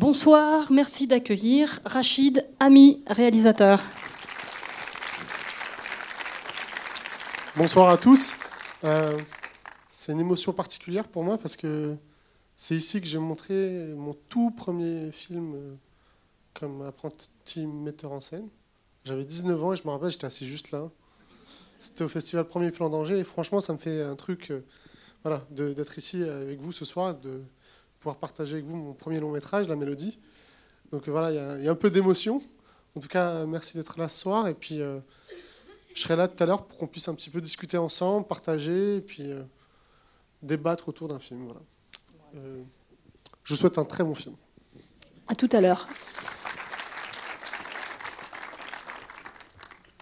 Bonsoir, merci d'accueillir Rachid Ami, réalisateur. Bonsoir à tous. Euh, c'est une émotion particulière pour moi parce que c'est ici que j'ai montré mon tout premier film euh, comme apprenti metteur en scène. J'avais 19 ans et je me rappelle, j'étais assis juste là. C'était au festival Premier Plan d'Angers et franchement, ça me fait un truc euh, voilà, d'être ici avec vous ce soir, pouvoir partager avec vous mon premier long métrage, La Mélodie. Donc voilà, il y, a un peu d'émotion. En tout cas, merci d'être là ce soir et puis euh, je serai là tout à l'heure pour qu'on puisse un petit peu discuter ensemble, partager et puis euh, débattre autour d'un film. Voilà. je vous souhaite un très bon film. À tout à l'heure.